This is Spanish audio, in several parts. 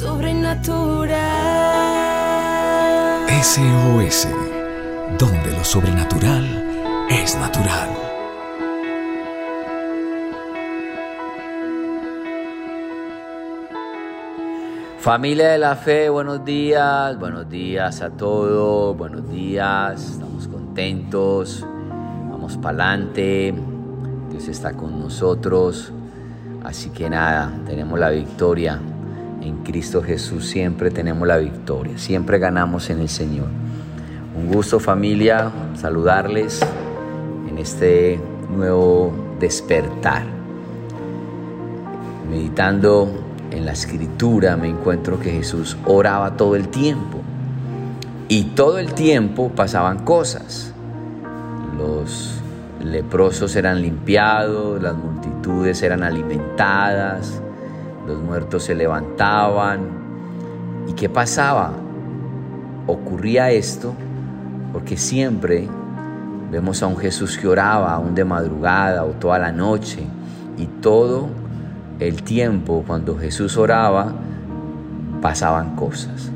sobrenatural. SOS, donde lo sobrenatural es natural. Familia de la fe, buenos días, buenos días a todos, buenos días, estamos contentos, vamos para adelante, Dios está con nosotros, así que nada, tenemos la victoria en Cristo Jesús, siempre tenemos la victoria, siempre ganamos en el Señor. Un gusto familia, saludarles en este nuevo despertar, meditando en la escritura me encuentro que Jesús oraba todo el tiempo. Y todo el tiempo pasaban cosas. Los leprosos eran limpiados, las multitudes eran alimentadas, los muertos se levantaban. ¿Y qué pasaba? Ocurría esto porque siempre vemos a un Jesús que oraba aún de madrugada o toda la noche y todo el tiempo cuando Jesús oraba, pasaban cosas.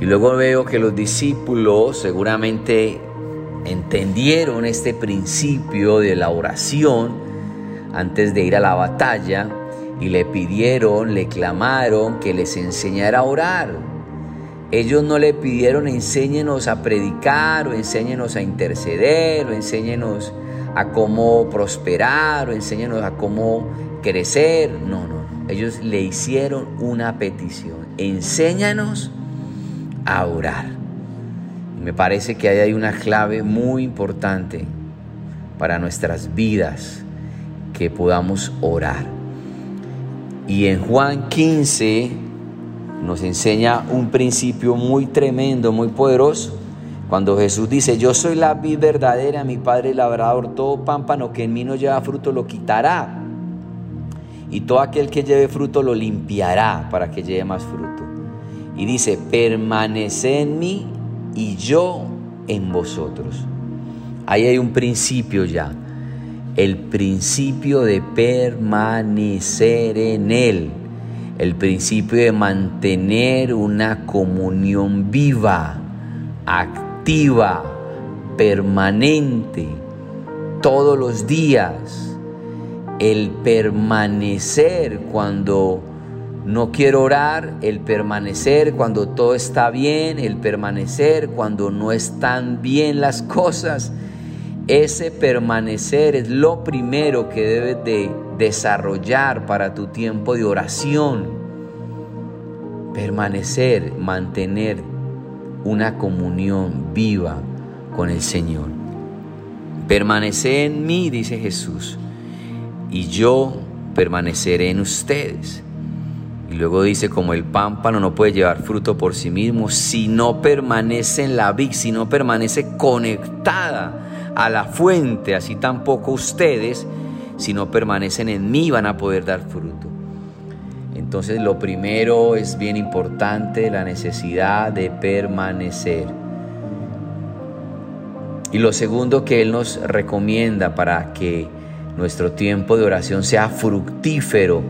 Y luego veo que los discípulos seguramente entendieron este principio de la oración antes de ir a la batalla y le pidieron, le clamaron que les enseñara a orar. Ellos no le pidieron enséñenos a predicar o enséñenos a interceder o enséñenos a cómo prosperar o enséñenos a cómo crecer. No, no. Ellos le hicieron una petición. Enséñanos a orar. me parece que ahí hay una clave muy importante para nuestras vidas, que podamos orar. Y en Juan 15 nos enseña un principio muy tremendo, muy poderoso. Cuando Jesús dice, yo soy la vid verdadera, mi Padre labrador, todo pámpano que en mí no lleva fruto lo quitará y todo aquel que lleve fruto lo limpiará para que lleve más fruto. Y dice, permanece en mí y yo en vosotros. Ahí hay un principio ya, el principio de permanecer en Él, el principio de mantener una comunión viva, activa, permanente, todos los días el permanecer cuando no quiero orar, el permanecer cuando todo está bien, el permanecer cuando no están bien las cosas. Ese permanecer es lo primero que debes de desarrollar para tu tiempo de oración. Permanecer, mantener una comunión viva con el Señor. Permanece en mí, dice Jesús y yo permaneceré en ustedes. Y luego dice, como el pámpano no puede llevar fruto por sí mismo si no permanece en la vid, si no permanece conectada a la fuente, así tampoco ustedes, si no permanecen en mí, van a poder dar fruto. Entonces lo primero es bien importante, la necesidad de permanecer. Y lo segundo que Él nos recomienda para que nuestro tiempo de oración sea fructífero.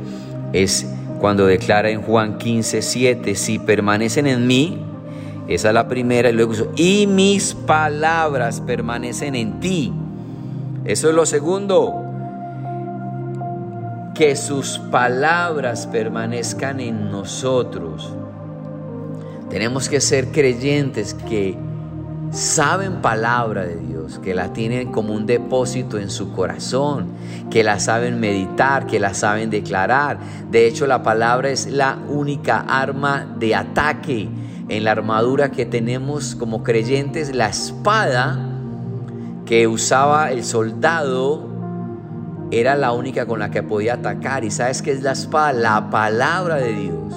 Es cuando declara en Juan 15, 7, si permanecen en mí, esa es la primera, y luego y mis palabras permanecen en ti. Eso es lo segundo. Que sus palabras permanezcan en nosotros. Tenemos que ser creyentes que saben palabra de Dios, que la tienen como un depósito en su corazón, que la saben meditar, que la saben declarar. De hecho, la palabra es la única arma de ataque en la armadura que tenemos como creyentes, la espada que usaba el soldado era la única con la que podía atacar. ¿Y sabes qué es la espada? La palabra de Dios.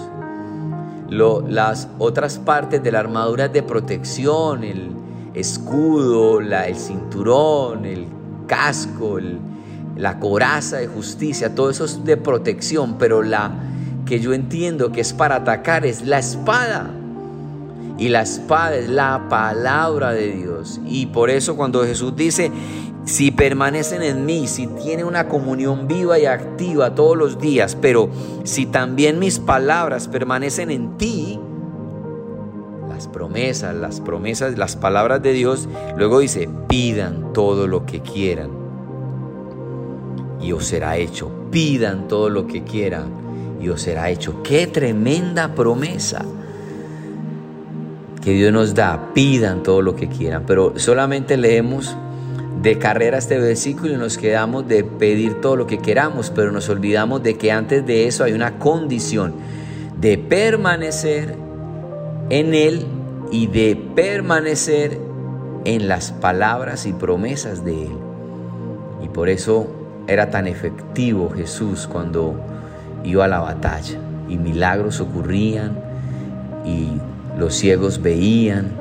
las otras partes de la armadura de protección, el, escudo, el cinturón, el casco, la coraza de justicia, todo eso es de protección, pero la que yo entiendo que es para atacar es la espada. Y la espada es la palabra de Dios. Y por eso cuando Jesús dice, si permanecen en mí, si tienen una comunión viva y activa todos los días, pero si también mis palabras permanecen en ti, las promesas, las promesas, las palabras de Dios, luego dice, pidan todo lo que quieran y os será hecho. Pidan todo lo que quieran y os será hecho. Qué tremenda promesa que Dios nos da. Pidan todo lo que quieran, pero solamente leemos de carrera este versículo y nos quedamos de pedir todo lo que queramos, pero nos olvidamos de que antes de eso hay una condición de permanecer en Él y de permanecer en las palabras y promesas de Él. Y por eso era tan efectivo Jesús cuando iba a la batalla y milagros ocurrían y los ciegos veían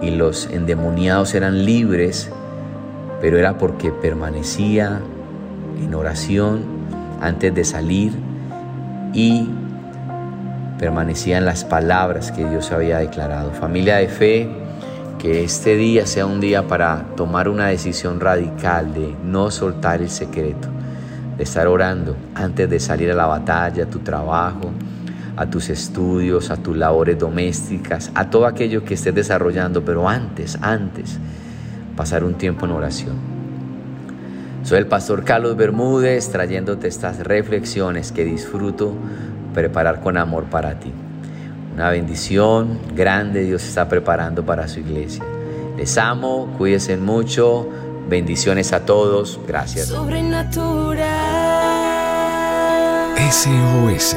y los endemoniados eran libres, pero era porque permanecía en oración antes de salir y permanecía en las palabras que Dios había declarado. Familia de fe, que este día sea un día para tomar una decisión radical de no soltar el secreto, de estar orando antes de salir a la batalla, tu trabajo, a tus estudios, a tus labores domésticas, a todo aquello que estés desarrollando, pero antes, antes, pasar un tiempo en oración. Soy el pastor Carlos Bermúdez trayéndote estas reflexiones que disfruto preparar con amor para ti. Una bendición grande Dios está preparando para su iglesia. Les amo, cuídense mucho. Bendiciones a todos. Gracias. Sobrenatural. SOS,